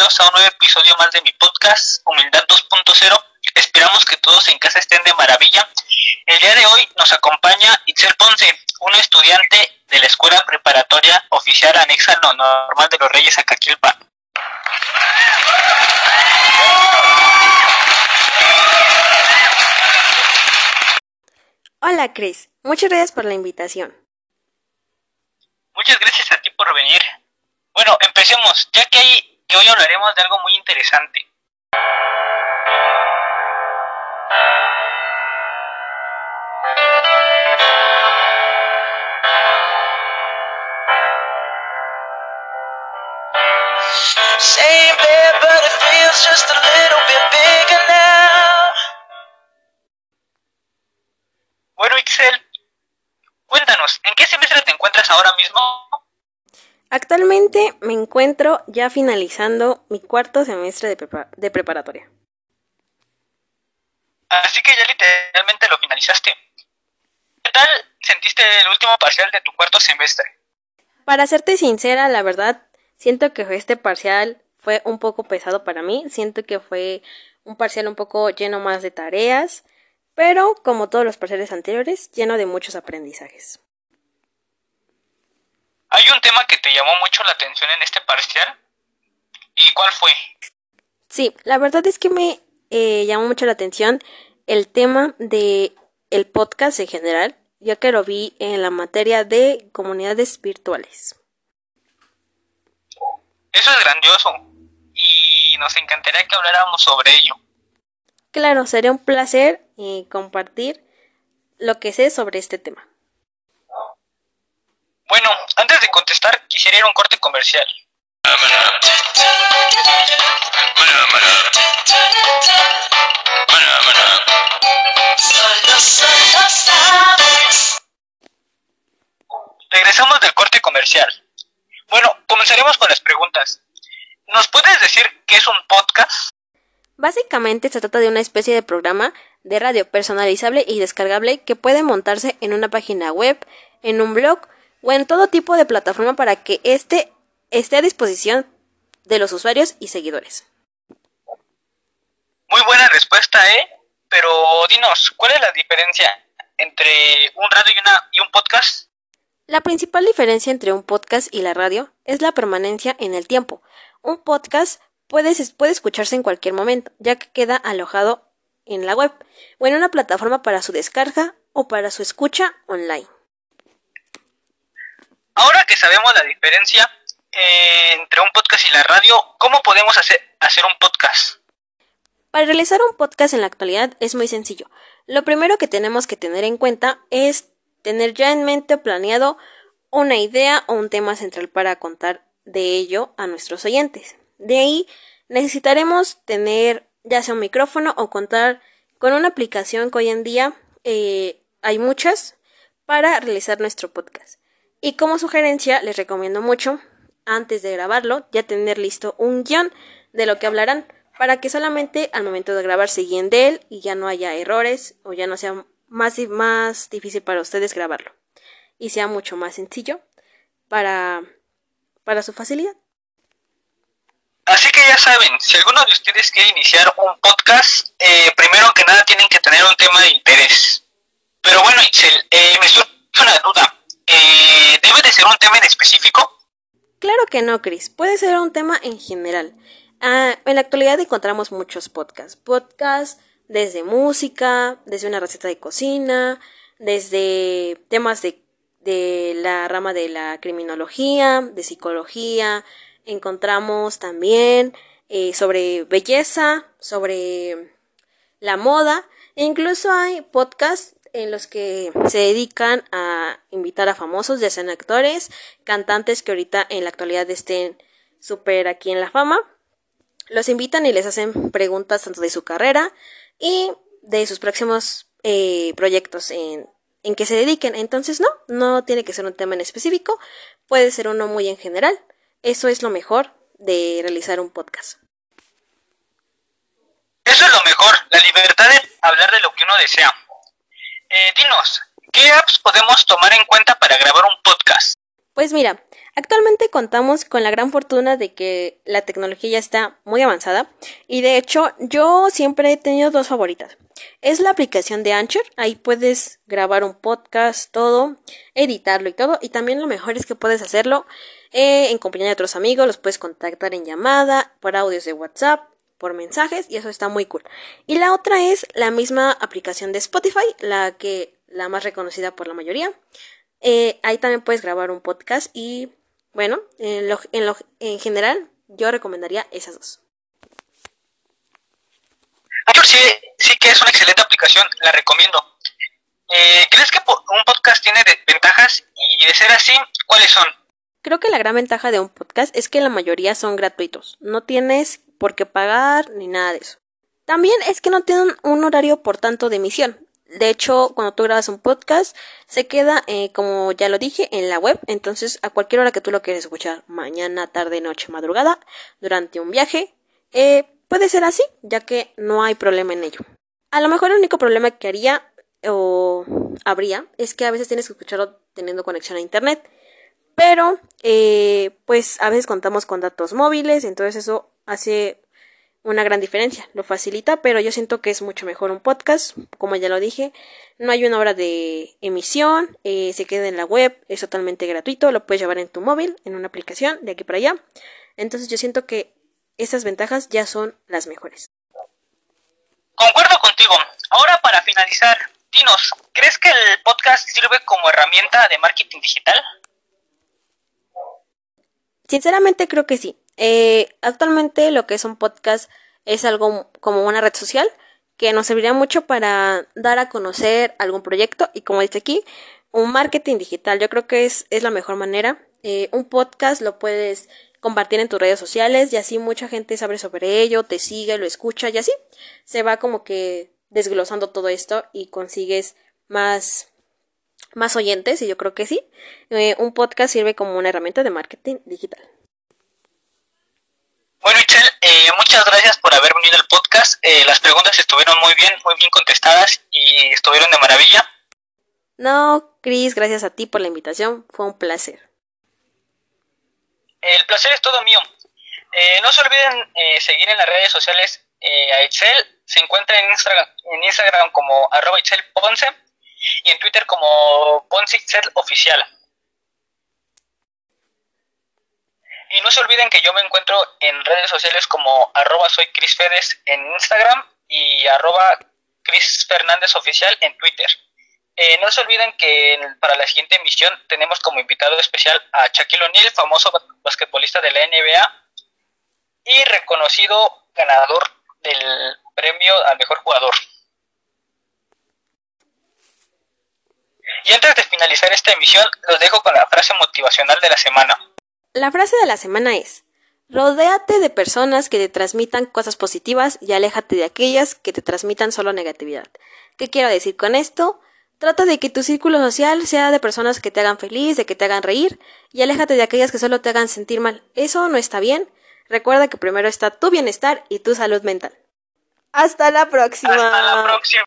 bienvenidos a un nuevo episodio más de mi podcast, Humildad 2.0. Esperamos que todos en casa estén de maravilla. El día de hoy nos acompaña Itzel Ponce, una estudiante de la Escuela Preparatoria Oficial Anexa no Normal de los Reyes Acaquilpa. Hola Chris, muchas gracias por la invitación. Muchas gracias a ti por venir. Bueno, empecemos, ya que, hay, que hoy hablaremos de algo muy interesante. Bueno, Ixel, cuéntanos, ¿en qué semestre te encuentras ahora mismo? Actualmente me encuentro ya finalizando mi cuarto semestre de, prepa- de preparatoria. Así que ya literalmente lo finalizaste. ¿Qué tal sentiste el último parcial de tu cuarto semestre? Para serte sincera, la verdad, siento que este parcial fue un poco pesado para mí. Siento que fue un parcial un poco lleno más de tareas, pero como todos los parciales anteriores, lleno de muchos aprendizajes. ¿Hay un tema que te llamó mucho la atención en este parcial? ¿Y cuál fue? Sí, la verdad es que me eh, llamó mucho la atención el tema de el podcast en general, ya que lo vi en la materia de comunidades virtuales. Eso es grandioso y nos encantaría que habláramos sobre ello. Claro, sería un placer eh, compartir lo que sé sobre este tema. Bueno, antes de contestar, quisiera ir a un corte comercial. Regresamos del corte comercial. Bueno, comenzaremos con las preguntas. ¿Nos puedes decir qué es un podcast? Básicamente se trata de una especie de programa de radio personalizable y descargable que puede montarse en una página web, en un blog o en todo tipo de plataforma para que éste esté a disposición de los usuarios y seguidores. Muy buena respuesta, ¿eh? Pero dinos, ¿cuál es la diferencia entre un radio y, una, y un podcast? La principal diferencia entre un podcast y la radio es la permanencia en el tiempo. Un podcast puede, puede escucharse en cualquier momento, ya que queda alojado en la web o en una plataforma para su descarga o para su escucha online. Sabemos la diferencia eh, entre un podcast y la radio, ¿cómo podemos hacer, hacer un podcast? Para realizar un podcast en la actualidad es muy sencillo. Lo primero que tenemos que tener en cuenta es tener ya en mente o planeado una idea o un tema central para contar de ello a nuestros oyentes. De ahí necesitaremos tener ya sea un micrófono o contar con una aplicación que hoy en día eh, hay muchas para realizar nuestro podcast. Y como sugerencia les recomiendo mucho antes de grabarlo ya tener listo un guion de lo que hablarán para que solamente al momento de grabar se guíen de él y ya no haya errores o ya no sea más, más difícil para ustedes grabarlo y sea mucho más sencillo para, para su facilidad. Así que ya saben, si alguno de ustedes quiere iniciar un podcast, eh, primero que nada tienen que tener un tema de interés. Pero bueno, Itzel, eh, me surge una duda. Eh, ¿Debe de ser un tema en específico? Claro que no, Chris. Puede ser un tema en general. Ah, en la actualidad encontramos muchos podcasts. Podcasts desde música, desde una receta de cocina, desde temas de, la rama de la criminología, de psicología. Encontramos también eh, sobre belleza, sobre la moda. E incluso hay podcasts en los que se dedican a invitar a famosos, ya sean actores, cantantes que ahorita en la actualidad estén súper aquí en la fama. Los invitan y les hacen preguntas tanto de su carrera y de sus próximos eh, proyectos en, en que se dediquen. Entonces, no, no tiene que ser un tema en específico, puede ser uno muy en general. Eso es lo mejor de realizar un podcast. Eso es lo mejor, la libertad de hablar de lo que uno desea. Eh, dinos, ¿qué apps podemos tomar en cuenta para grabar un podcast? Pues mira, Actualmente contamos con la gran fortuna de que la tecnología ya está muy avanzada y de hecho yo siempre he tenido dos favoritas. Es la aplicación de Anchor, ahí puedes grabar un podcast, todo, editarlo y todo y también lo mejor es que puedes hacerlo eh, en compañía de otros amigos, los puedes contactar en llamada, por audios de WhatsApp, por mensajes y eso está muy cool. Y la otra es la misma aplicación de Spotify, la que la más reconocida por la mayoría. Eh, ahí también puedes grabar un podcast y bueno, en, lo, en, lo, en general yo recomendaría esas dos. Sí, sí que es una excelente aplicación, la recomiendo. Eh, ¿Crees que un podcast tiene ventajas? Y de ser así, ¿cuáles son? Creo que la gran ventaja de un podcast es que la mayoría son gratuitos. No tienes por qué pagar ni nada de eso. También es que no tienen un horario por tanto de emisión. De hecho, cuando tú grabas un podcast, se queda, eh, como ya lo dije, en la web. Entonces, a cualquier hora que tú lo quieras escuchar, mañana, tarde, noche, madrugada, durante un viaje, eh, puede ser así, ya que no hay problema en ello. A lo mejor el único problema que haría o habría es que a veces tienes que escucharlo teniendo conexión a internet. Pero, eh, pues a veces contamos con datos móviles, entonces eso hace una gran diferencia, lo facilita, pero yo siento que es mucho mejor un podcast, como ya lo dije, no hay una hora de emisión, eh, se queda en la web, es totalmente gratuito, lo puedes llevar en tu móvil, en una aplicación, de aquí para allá, entonces yo siento que esas ventajas ya son las mejores. Concuerdo contigo. Ahora para finalizar, dinos, ¿crees que el podcast sirve como herramienta de marketing digital? Sinceramente creo que sí. Eh, actualmente lo que es un podcast es algo como una red social que nos serviría mucho para dar a conocer algún proyecto y como dice aquí, un marketing digital. Yo creo que es, es la mejor manera. Eh, un podcast lo puedes compartir en tus redes sociales y así mucha gente sabe sobre ello, te sigue, lo escucha y así se va como que desglosando todo esto y consigues más más oyentes y yo creo que sí. Eh, un podcast sirve como una herramienta de marketing digital. Bueno, Itzel, eh, muchas gracias por haber venido al podcast. Eh, las preguntas estuvieron muy bien, muy bien contestadas y estuvieron de maravilla. No, Cris, gracias a ti por la invitación. Fue un placer. El placer es todo mío. Eh, no se olviden eh, seguir en las redes sociales a Itzel. Se encuentra en Instagram, en Instagram como arroba Ponce y en Twitter como Ponce Oficial. Y no se olviden que yo me encuentro en redes sociales como arroba soy en Instagram y arroba Oficial en Twitter. Eh, no se olviden que para la siguiente emisión tenemos como invitado especial a Shaquille O'Neal, famoso ba- basquetbolista de la NBA y reconocido ganador del premio al mejor jugador. Y antes de finalizar esta emisión, los dejo con la frase motivacional de la semana. La frase de la semana es, rodéate de personas que te transmitan cosas positivas y aléjate de aquellas que te transmitan solo negatividad. ¿Qué quiero decir con esto? Trata de que tu círculo social sea de personas que te hagan feliz, de que te hagan reír, y aléjate de aquellas que solo te hagan sentir mal. Eso no está bien. Recuerda que primero está tu bienestar y tu salud mental. Hasta la próxima. Hasta la próxima.